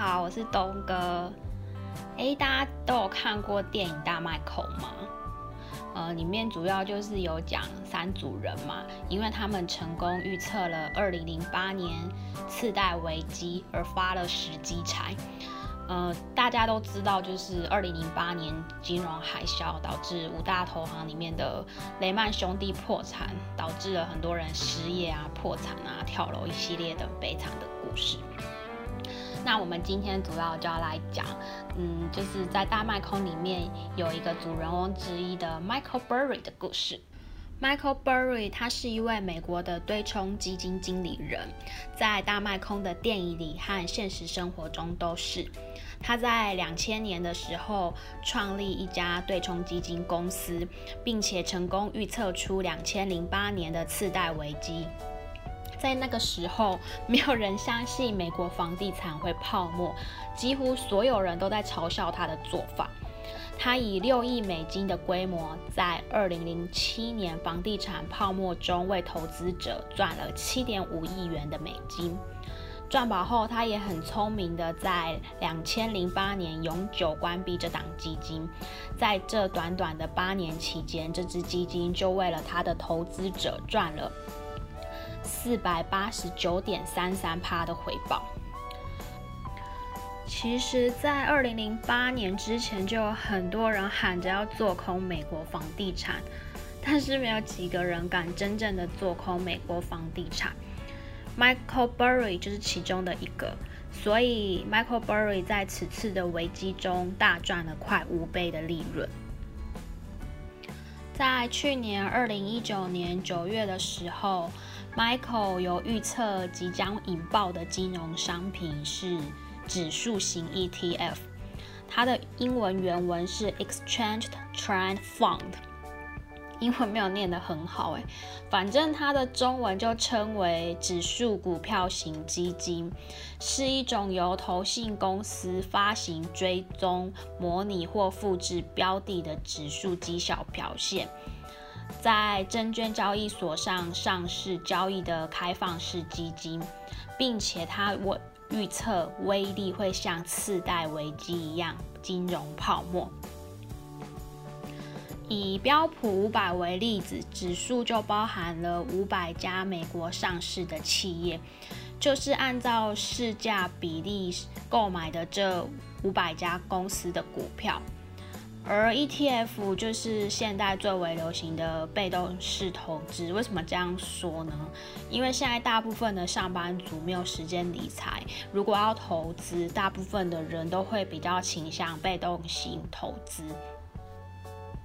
好，我是东哥。诶，大家都有看过电影《大麦口》吗？呃，里面主要就是有讲三组人嘛，因为他们成功预测了2008年次贷危机而发了十机财。呃，大家都知道，就是2008年金融海啸导致五大投行里面的雷曼兄弟破产，导致了很多人失业啊、破产啊、跳楼一系列的悲惨的故事。那我们今天主要就要来讲，嗯，就是在大麦空里面有一个主人翁之一的 Michael Burry 的故事。Michael Burry 他是一位美国的对冲基金经理人，在大麦空的电影里和现实生活中都是。他在两千年的时候创立一家对冲基金公司，并且成功预测出两千零八年的次贷危机。在那个时候，没有人相信美国房地产会泡沫，几乎所有人都在嘲笑他的做法。他以六亿美金的规模，在二零零七年房地产泡沫中为投资者赚了七点五亿元的美金。赚饱后，他也很聪明的在两千零八年永久关闭这档基金。在这短短的八年期间，这支基金就为了他的投资者赚了。四百八十九点三三趴的回报。其实，在二零零八年之前，就有很多人喊着要做空美国房地产，但是没有几个人敢真正的做空美国房地产。Michael Burry 就是其中的一个，所以 Michael Burry 在此次的危机中大赚了快五倍的利润。在去年二零一九年九月的时候。Michael 有预测即将引爆的金融商品是指数型 ETF，它的英文原文是 Exchange Trend Fund，英文没有念得很好诶，反正它的中文就称为指数股票型基金，是一种由投信公司发行、追踪、模拟或复制标的的指数绩效表现。在证券交易所上上市交易的开放式基金，并且它我预测威力会像次贷危机一样金融泡沫。以标普五百为例子，指数就包含了五百家美国上市的企业，就是按照市价比例购买的这五百家公司的股票。而 ETF 就是现代最为流行的被动式投资。为什么这样说呢？因为现在大部分的上班族没有时间理财，如果要投资，大部分的人都会比较倾向被动型投资。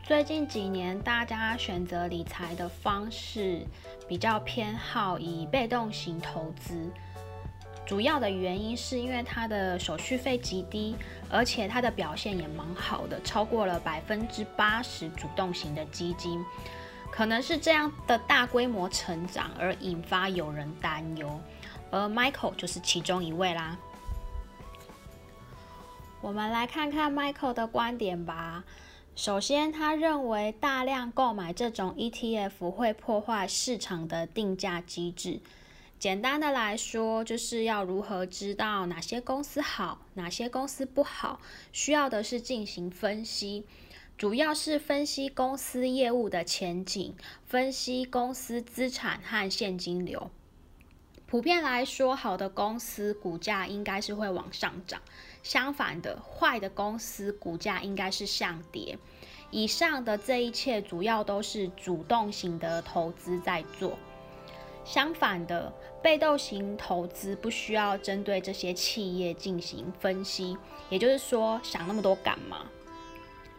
最近几年，大家选择理财的方式比较偏好以被动型投资。主要的原因是因为它的手续费极低，而且它的表现也蛮好的，超过了百分之八十主动型的基金。可能是这样的大规模成长而引发有人担忧，而 Michael 就是其中一位啦。我们来看看 Michael 的观点吧。首先，他认为大量购买这种 ETF 会破坏市场的定价机制。简单的来说，就是要如何知道哪些公司好，哪些公司不好，需要的是进行分析，主要是分析公司业务的前景，分析公司资产和现金流。普遍来说，好的公司股价应该是会往上涨，相反的，坏的公司股价应该是向跌。以上的这一切，主要都是主动型的投资在做。相反的，被动型投资不需要针对这些企业进行分析，也就是说，想那么多干嘛？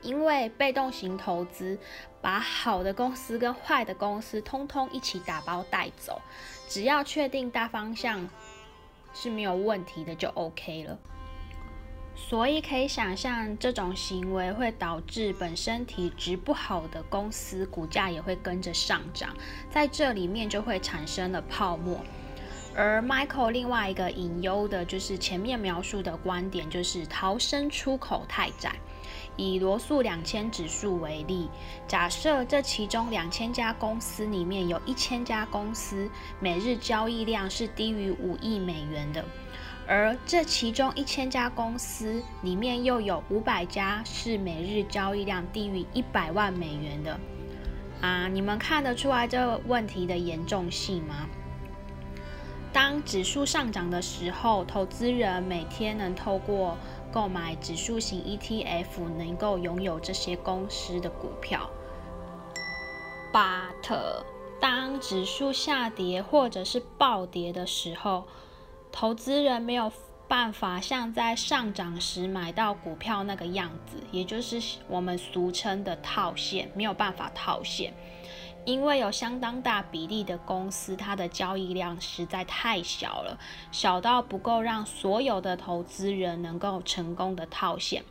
因为被动型投资把好的公司跟坏的公司通通一起打包带走，只要确定大方向是没有问题的就 OK 了。所以可以想象，这种行为会导致本身体质不好的公司股价也会跟着上涨，在这里面就会产生了泡沫。而 Michael 另外一个隐忧的就是前面描述的观点，就是逃生出口太窄。以罗素两千指数为例，假设这其中两千家公司里面有一千家公司每日交易量是低于五亿美元的。而这其中一千家公司里面又有五百家是每日交易量低于一百万美元的啊！你们看得出来这个问题的严重性吗？当指数上涨的时候，投资人每天能透过购买指数型 ETF 能够拥有这些公司的股票。But 当指数下跌或者是暴跌的时候，投资人没有办法像在上涨时买到股票那个样子，也就是我们俗称的套现，没有办法套现，因为有相当大比例的公司，它的交易量实在太小了，小到不够让所有的投资人能够成功的套现，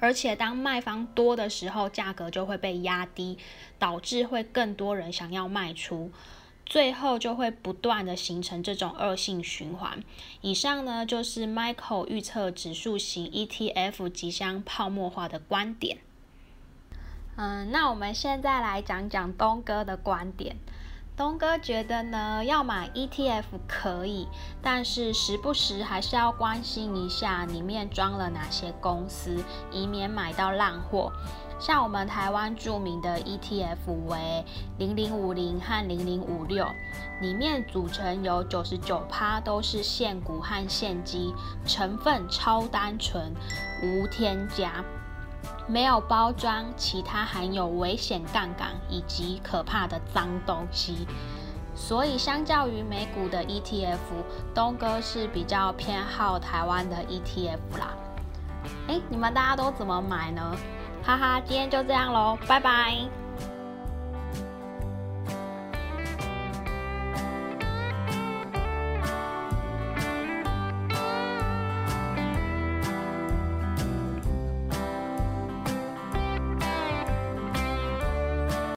而且当卖方多的时候，价格就会被压低，导致会更多人想要卖出。最后就会不断的形成这种恶性循环。以上呢就是 Michael 预测指数型 ETF 即将泡沫化的观点。嗯，那我们现在来讲讲东哥的观点。东哥觉得呢，要买 ETF 可以，但是时不时还是要关心一下里面装了哪些公司，以免买到烂货。像我们台湾著名的 ETF 为零零五零和零零五六，里面组成有九十九趴都是现股和现金，成分超单纯，无添加，没有包装其他含有危险杠杆以及可怕的脏东西。所以相较于美股的 ETF，东哥是比较偏好台湾的 ETF 啦。哎，你们大家都怎么买呢？哈哈，今天就这样喽，拜拜。